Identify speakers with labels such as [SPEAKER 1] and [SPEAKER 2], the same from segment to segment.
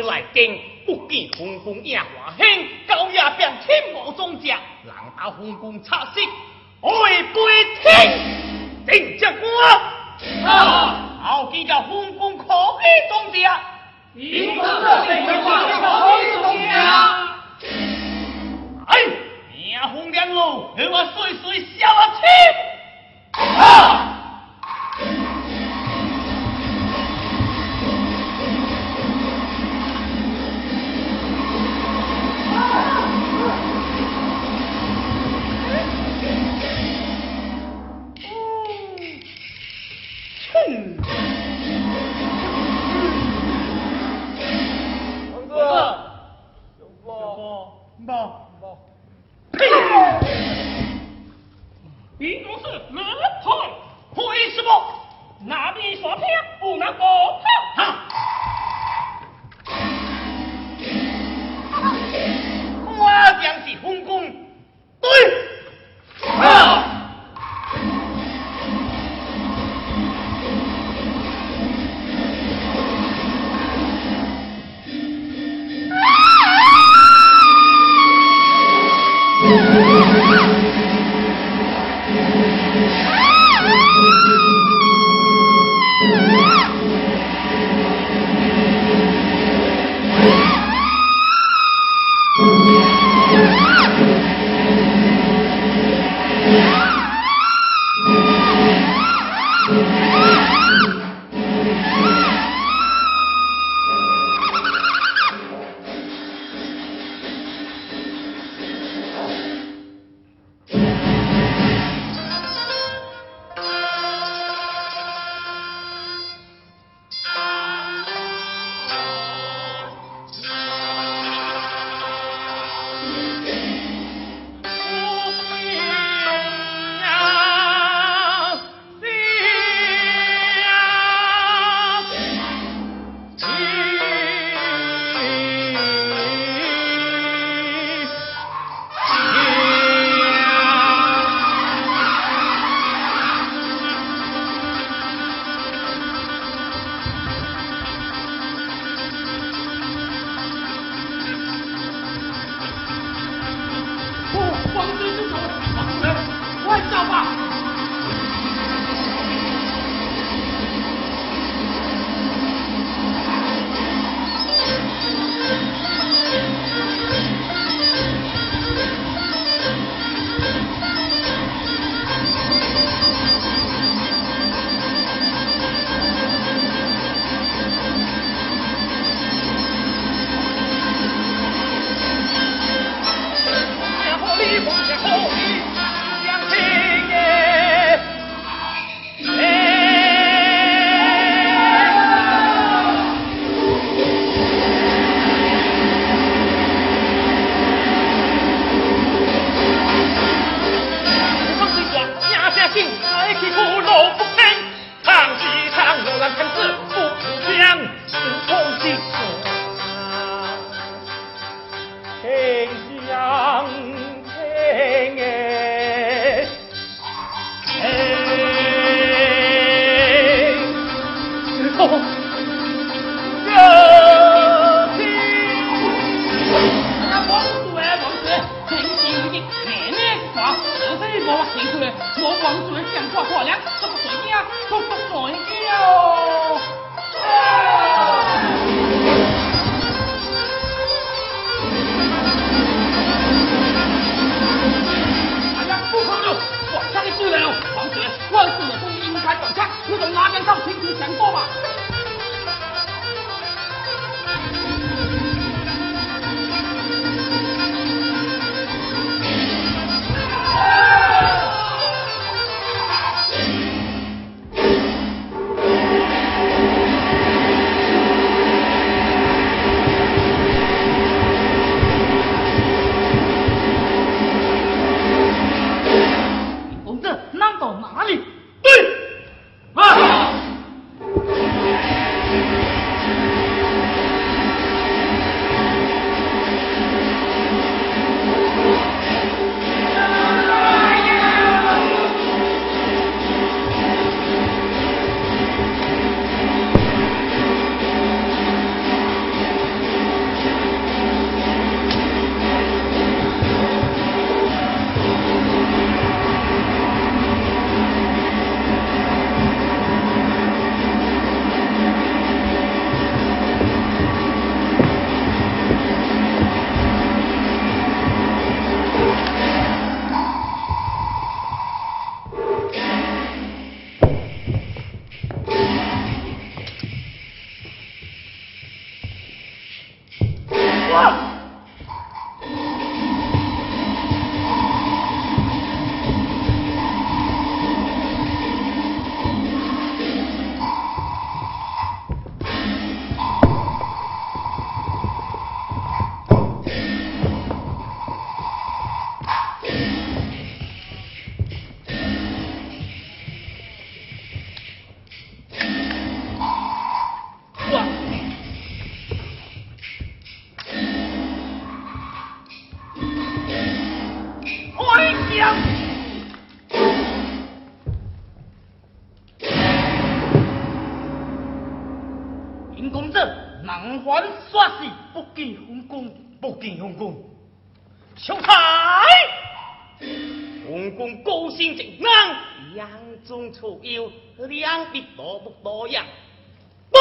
[SPEAKER 1] 来见，不见红军也华兴，高野便天无中将，人打红军插息，爱背天，定将官，啊，后记叫红军可以中将，
[SPEAKER 2] 应当的定将可以中将。
[SPEAKER 1] 哎，命红两路，让我岁岁笑起，
[SPEAKER 2] 天下。不见红公。
[SPEAKER 1] 小太，公公高兴正硬，杨中出腰，两臂多不多样？对。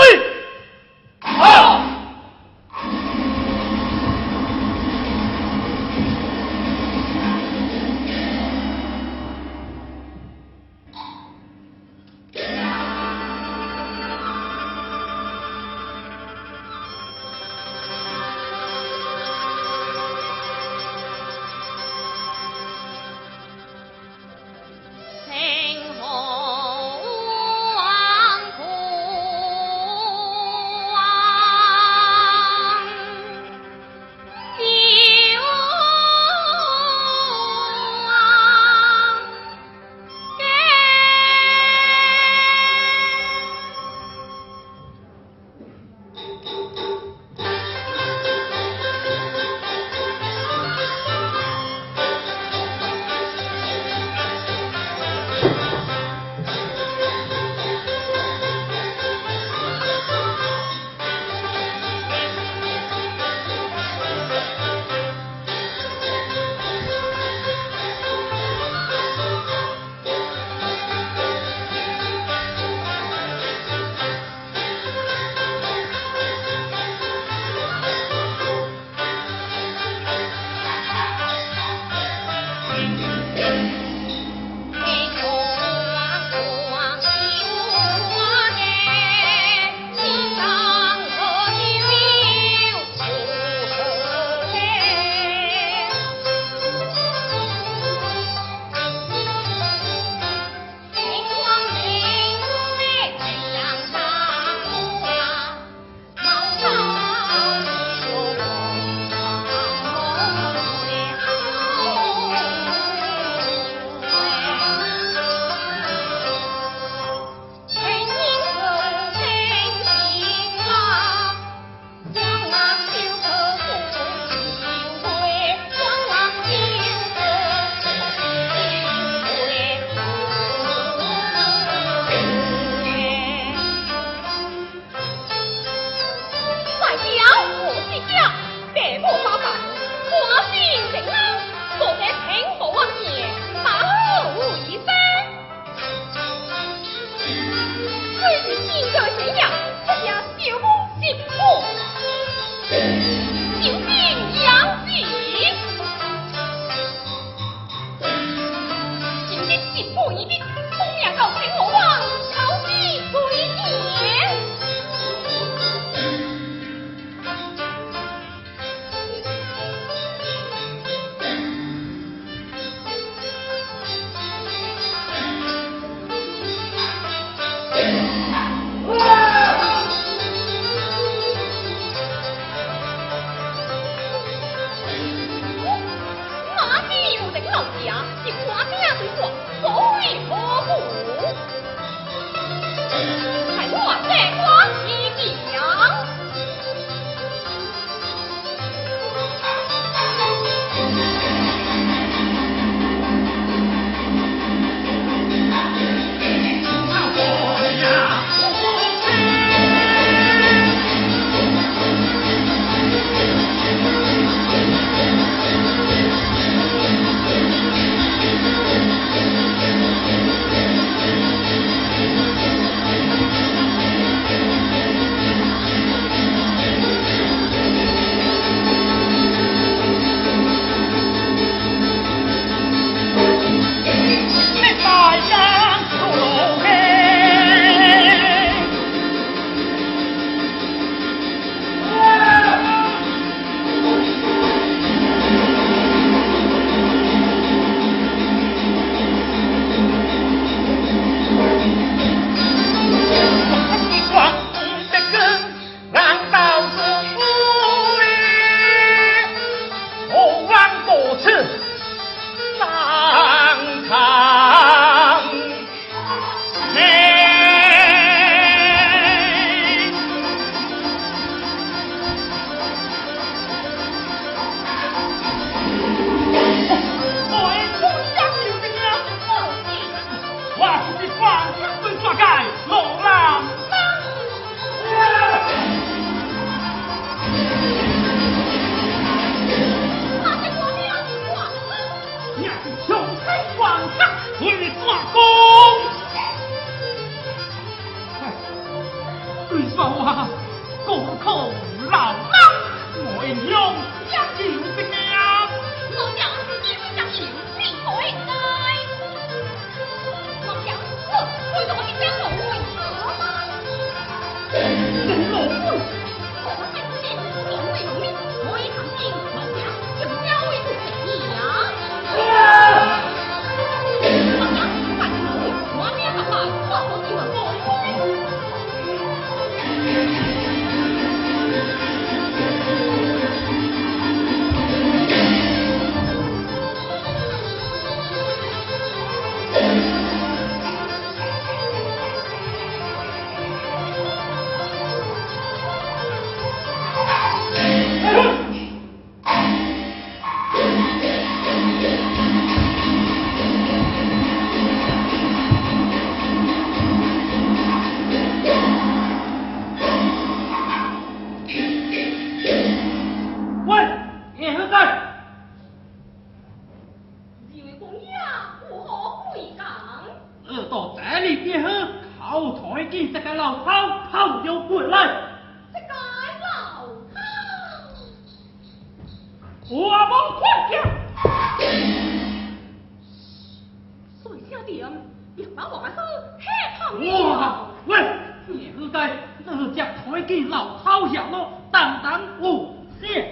[SPEAKER 3] 哇，
[SPEAKER 2] 喂，你是在这
[SPEAKER 3] 是
[SPEAKER 2] 台推给老超小喽，当当五谢。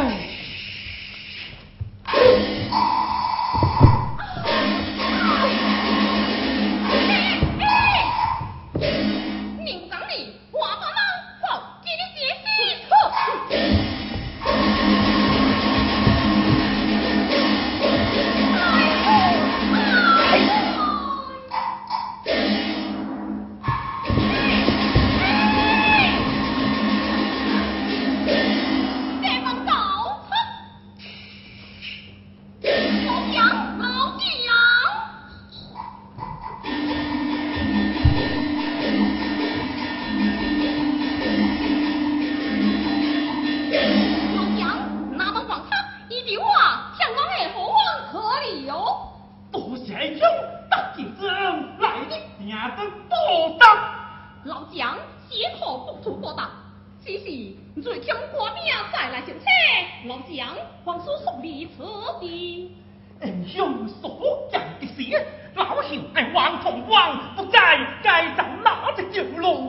[SPEAKER 3] Ay.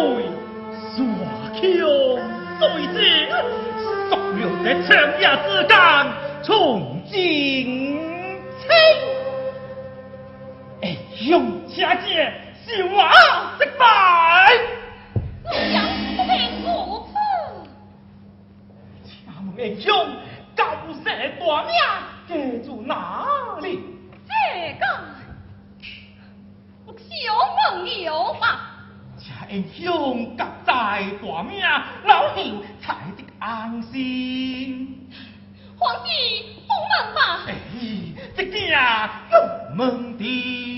[SPEAKER 2] 所以所以是所在长夜之间从今起
[SPEAKER 1] 哎用佳节行王失败
[SPEAKER 3] 我想
[SPEAKER 1] 高山断崖住哪里
[SPEAKER 3] 这个小朋友
[SPEAKER 1] 吧英雄甲在大名，老牛才得安心。
[SPEAKER 3] 皇帝封门吧。
[SPEAKER 1] 哎，这件入门的。